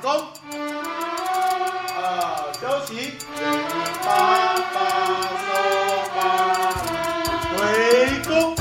场中，啊，休息，八八收八，回宫。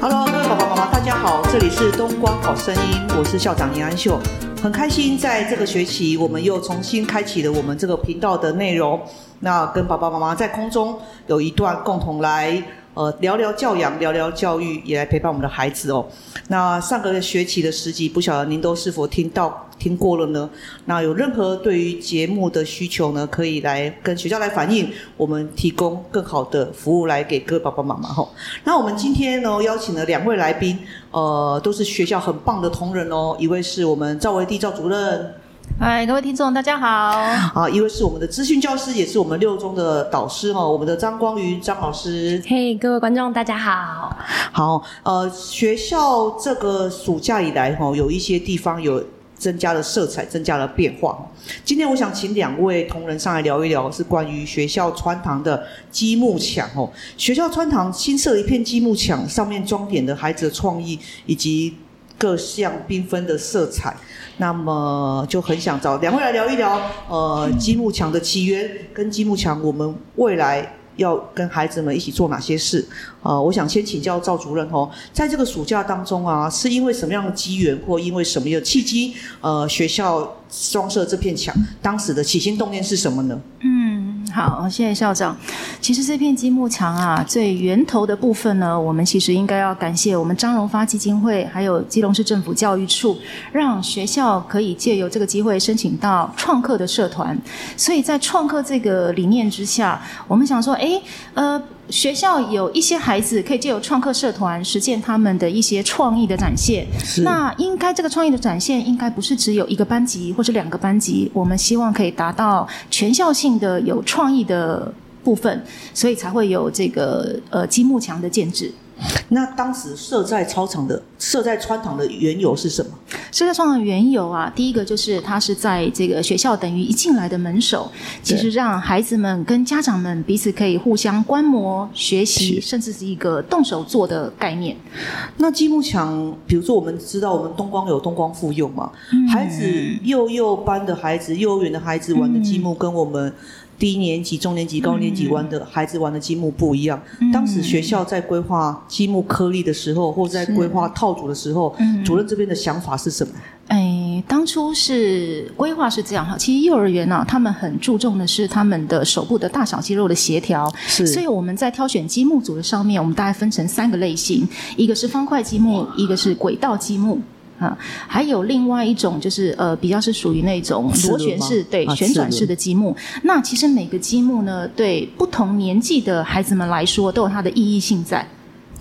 Hello，各位爸爸妈妈，大家好，这里是东光好声音，我是校长林安秀，很开心在这个学期我们又重新开启了我们这个频道的内容，那跟爸爸妈妈在空中有一段共同来呃聊聊教养，聊聊教育，也来陪伴我们的孩子哦。那上个学期的十集，不晓得您都是否听到听过了呢？那有任何对于节目的需求呢，可以来跟学校来反映，我们提供更好的服务来给各位爸爸妈妈哈。那我们今天呢，邀请了两位来宾，呃，都是学校很棒的同仁哦。一位是我们赵维娣赵主任，嗨，各位听众，大家好。啊，一位是我们的资讯教师，也是我们六中的导师哈，我们的张光瑜张老师。嘿，各位观众，大家好。好，呃，学校这个暑假以来哈，有一些地方有增加了色彩，增加了变化。今天我想请两位同仁上来聊一聊，是关于学校穿堂的积木墙哦。学校穿堂新设一片积木墙，上面装点的孩子的创意以及各项缤纷的色彩。那么就很想找两位来聊一聊，呃，积木墙的起源跟积木墙，我们未来要跟孩子们一起做哪些事？呃，我想先请教赵主任哦，在这个暑假当中啊，是因为什么样的机缘，或因为什么样的契机，呃，学校装设这片墙，当时的起心动念是什么呢？好，谢谢校长。其实这片积木墙啊，最源头的部分呢，我们其实应该要感谢我们张荣发基金会，还有基隆市政府教育处，让学校可以借由这个机会申请到创客的社团。所以在创客这个理念之下，我们想说，哎，呃。学校有一些孩子可以借由创客社团实践他们的一些创意的展现。那应该这个创意的展现应该不是只有一个班级或者两个班级，我们希望可以达到全校性的有创意的部分，所以才会有这个呃积木墙的建制。那当时设在操场的、设在穿堂的缘由是什么？设在穿堂的缘由啊，第一个就是它是在这个学校等于一进来的门首，其实让孩子们跟家长们彼此可以互相观摩、学习，甚至是一个动手做的概念。那积木墙，比如说我们知道我们东光有东光妇幼嘛，孩子幼幼班的孩子、幼儿园的孩子玩的积木跟我们。低年级、中年级、高年级玩的孩子玩的积木不一样。当时学校在规划积木颗粒的时候，或在规划套组的时候，主任这边的想法是什么？哎，当初是规划是这样哈。其实幼儿园呢，他们很注重的是他们的手部的大小肌肉的协调。是。所以我们在挑选积木组的上面，我们大概分成三个类型：一个是方块积木，一个是轨道积木。啊，还有另外一种就是呃，比较是属于那种螺旋式对旋转式的积木。那其实每个积木呢，对不同年纪的孩子们来说，都有它的意义性在。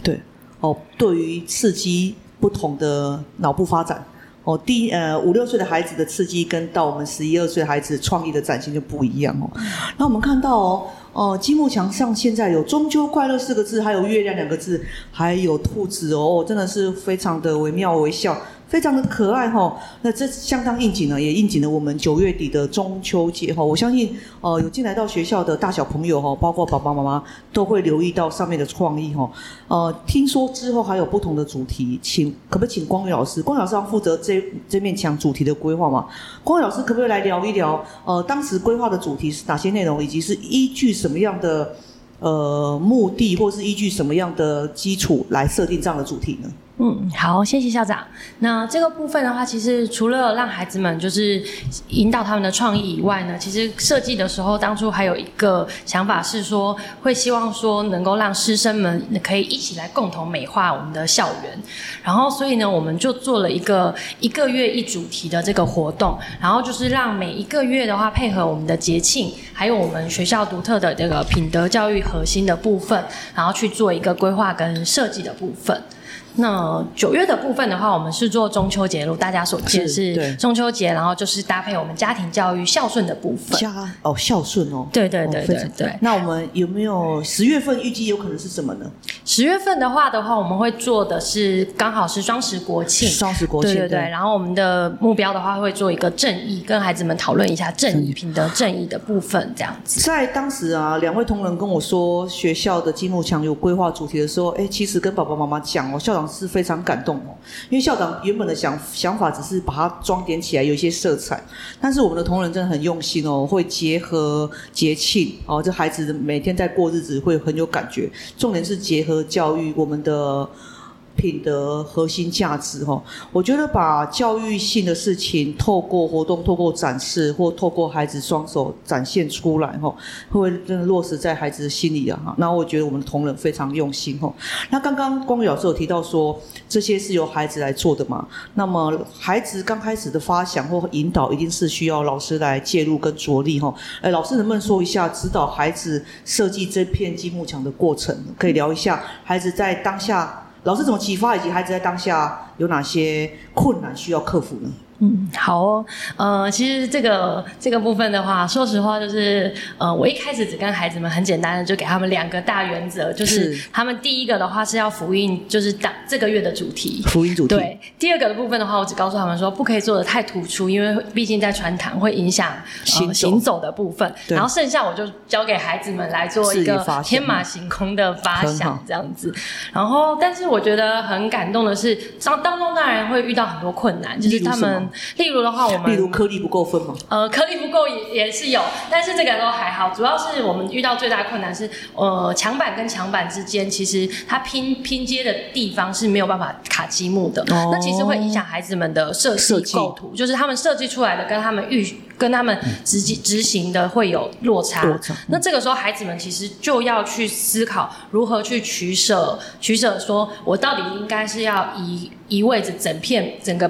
对，哦，对于刺激不同的脑部发展，哦，第呃五六岁的孩子的刺激，跟到我们十一二岁孩子创意的展现就不一样哦。那我们看到哦，哦，积木墙上现在有“中秋快乐”四个字，还有“月亮”两个字，还有兔子哦，真的是非常的惟妙惟肖。非常的可爱哈，那这相当应景呢，也应景了我们九月底的中秋节哈。我相信，呃，有进来到学校的大小朋友哈，包括爸爸妈妈都会留意到上面的创意哈。呃，听说之后还有不同的主题，请可不可以请光宇老师？光宇老师要负责这这面墙主题的规划嘛？光宇老师可不可以来聊一聊？呃，当时规划的主题是哪些内容，以及是依据什么样的呃目的，或是依据什么样的基础来设定这样的主题呢？嗯，好，谢谢校长。那这个部分的话，其实除了让孩子们就是引导他们的创意以外呢，其实设计的时候当初还有一个想法是说，会希望说能够让师生们可以一起来共同美化我们的校园。然后，所以呢，我们就做了一个一个月一主题的这个活动，然后就是让每一个月的话，配合我们的节庆，还有我们学校独特的这个品德教育核心的部分，然后去做一个规划跟设计的部分。那九月的部分的话，我们是做中秋节，如大家所见是中秋节，然后就是搭配我们家庭教育孝顺的部分。家哦，孝顺哦，对对对对对。那我们有没有十月份预计有可能是什么呢？十月份的话的话，我们会做的是刚好是双十国庆，双十国庆对对对。然后我们的目标的话，会做一个正义，跟孩子们讨论一下正义、品德、正义的部分，这样子。在当时啊，两位同仁跟我说学校的积木墙有规划主题的时候，哎，其实跟爸爸妈妈讲哦。校长是非常感动哦，因为校长原本的想想法只是把它装点起来，有一些色彩，但是我们的同仁真的很用心哦，会结合节庆哦，这孩子每天在过日子会很有感觉，重点是结合教育我们的。品德核心价值哈，我觉得把教育性的事情透过活动、透过展示或透过孩子双手展现出来哈，会真的落实在孩子的心里啊哈。那我觉得我们的同仁非常用心哈。那刚刚光宇老师有提到说，这些是由孩子来做的嘛？那么孩子刚开始的发想或引导，一定是需要老师来介入跟着力哈。哎，老师能不能说一下指导孩子设计这片积木墙的过程？可以聊一下孩子在当下。老师怎么启发，以及孩子在当下有哪些困难需要克服呢？嗯，好哦，呃，其实这个这个部分的话，说实话就是，呃，我一开始只跟孩子们很简单的就给他们两个大原则，就是他们第一个的话是要福音，就是当这个月的主题，福音主题。对，第二个的部分的话，我只告诉他们说，不可以做的太突出，因为毕竟在传堂会影响行行走的部分。然后剩下我就交给孩子们来做一个天马行空的发想这样子。然后，但是我觉得很感动的是，当当中当然会遇到很多困难，就是他们。例如的话，我们例如颗粒不够分吗？呃，颗粒不够也也是有，但是这个都还好。主要是我们遇到最大困难是，呃，墙板跟墙板之间，其实它拼拼接的地方是没有办法卡积木的。那其实会影响孩子们的设计构图，就是他们设计出来的跟他们预跟他们执执行的会有落差。那这个时候，孩子们其实就要去思考如何去取舍，取舍说我到底应该是要移移位置整片整个。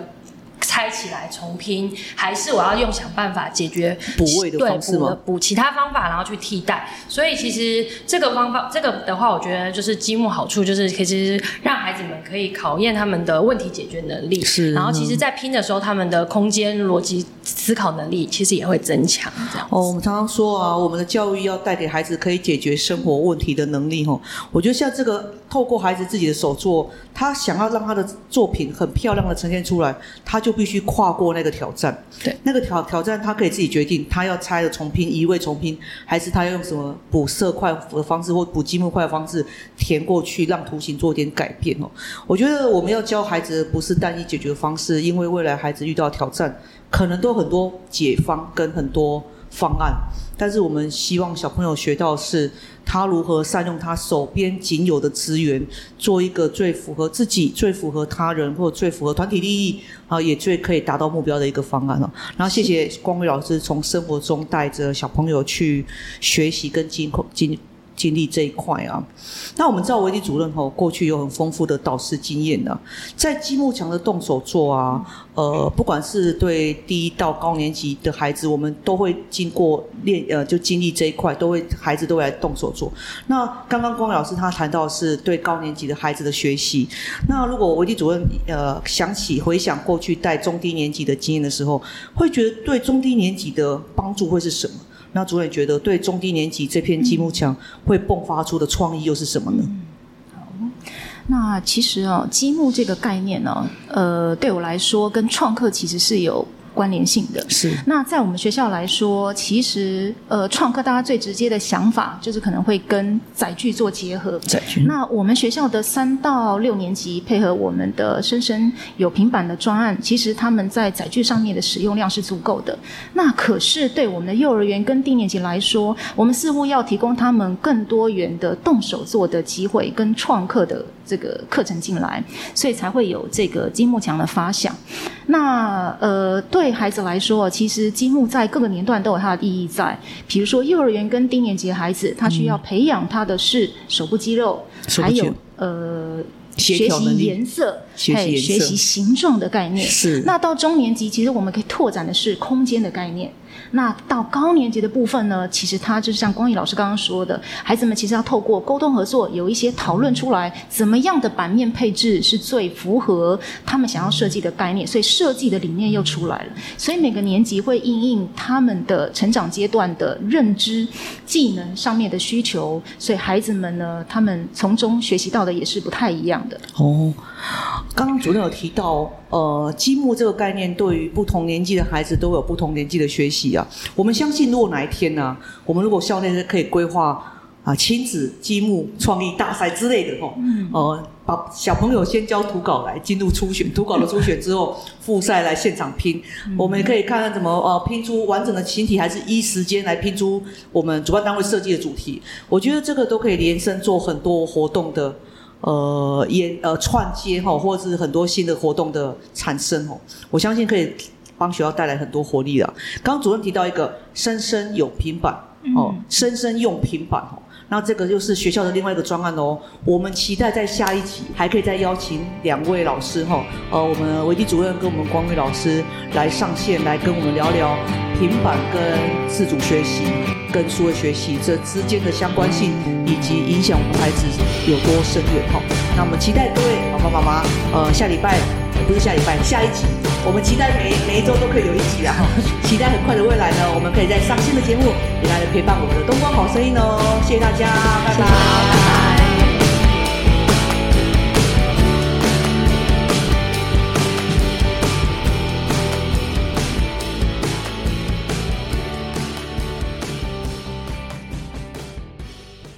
拆起来重拼，还是我要用想办法解决补位的方式吗？补其他方法，然后去替代。所以其实这个方法，这个的话，我觉得就是积木好处就是，其实让孩子们可以考验他们的问题解决能力。是。然后其实，在拼的时候，他们的空间逻辑思考能力其实也会增强。这样。哦，我们常常说啊，我们的教育要带给孩子可以解决生活问题的能力。哈，我觉得像这个。透过孩子自己的手作，他想要让他的作品很漂亮的呈现出来，他就必须跨过那个挑战。对，那个挑挑战，他可以自己决定，他要拆了重拼，移位重拼，还是他要用什么补色块的方式或补积木块的方式填过去，让图形做点改变哦。我觉得我们要教孩子不是单一解决方式，因为未来孩子遇到挑战，可能都很多解方跟很多方案。但是我们希望小朋友学到是，他如何善用他手边仅有的资源，做一个最符合自己、最符合他人或最符合团体利益啊，也最可以达到目标的一个方案了。然后谢谢光宇老师从生活中带着小朋友去学习跟经经。经历这一块啊，那我们知道维迪主任吼过去有很丰富的导师经验的，在积木墙的动手做啊，呃，不管是对低到高年级的孩子，我们都会经过练呃，就经历这一块，都会孩子都会来动手做。那刚刚光老师他谈到是对高年级的孩子的学习，那如果维迪主任呃想起回想过去带中低年级的经验的时候，会觉得对中低年级的帮助会是什么？那主任觉得，对中低年级这片积木墙会迸发出的创意又是什么呢？好，那其实哦，积木这个概念呢，呃，对我来说跟创客其实是有。关联性的是，那在我们学校来说，其实呃，创客大家最直接的想法就是可能会跟载具做结合。载具。那我们学校的三到六年级配合我们的生生有平板的专案，其实他们在载具上面的使用量是足够的。那可是对我们的幼儿园跟低年级来说，我们似乎要提供他们更多元的动手做的机会跟创客的这个课程进来，所以才会有这个积木墙的发想。那呃对。孩子来说，其实积木在各个年段都有它的意义在。比如说幼儿园跟低年级的孩子，他需要培养他的是手部肌肉，还有呃学习颜色，还有学习形状的概念。是。那到中年级，其实我们可以拓展的是空间的概念。那到高年级的部分呢？其实他就是像光义老师刚刚说的，孩子们其实要透过沟通合作，有一些讨论出来，怎么样的版面配置是最符合他们想要设计的概念，所以设计的理念又出来了。所以每个年级会应应他们的成长阶段的认知、技能上面的需求，所以孩子们呢，他们从中学习到的也是不太一样的。哦，刚刚主任有提到。呃，积木这个概念对于不同年纪的孩子都有不同年纪的学习啊。我们相信，如果哪一天呢，我们如果校内可以规划啊亲子积木创意大赛之类的哦，呃，把小朋友先交图稿来进入初选，图稿的初选之后复赛来现场拼，我们也可以看看怎么呃拼出完整的形体，还是依时间来拼出我们主办单位设计的主题。我觉得这个都可以连伸做很多活动的。呃，也呃串接哈，或者是很多新的活动的产生哦，我相信可以帮学校带来很多活力的。刚刚主任提到一个生生有平板哦，生生用平板哦。那这个就是学校的另外一个专案哦。我们期待在下一集还可以再邀请两位老师哈，呃，我们维基主任跟我们光宇老师来上线来跟我们聊聊平板跟自主学习跟数位学习这之间的相关性，以及影响我们孩子有多深远哈。那我们期待各位爸爸妈妈，呃，下礼拜不是下礼拜，下一集。我们期待每每一周都可以有一集啊！期待很快的未来，我们可以在上新的节目，也来陪伴我们的东光好声音哦！谢谢大家，拜拜。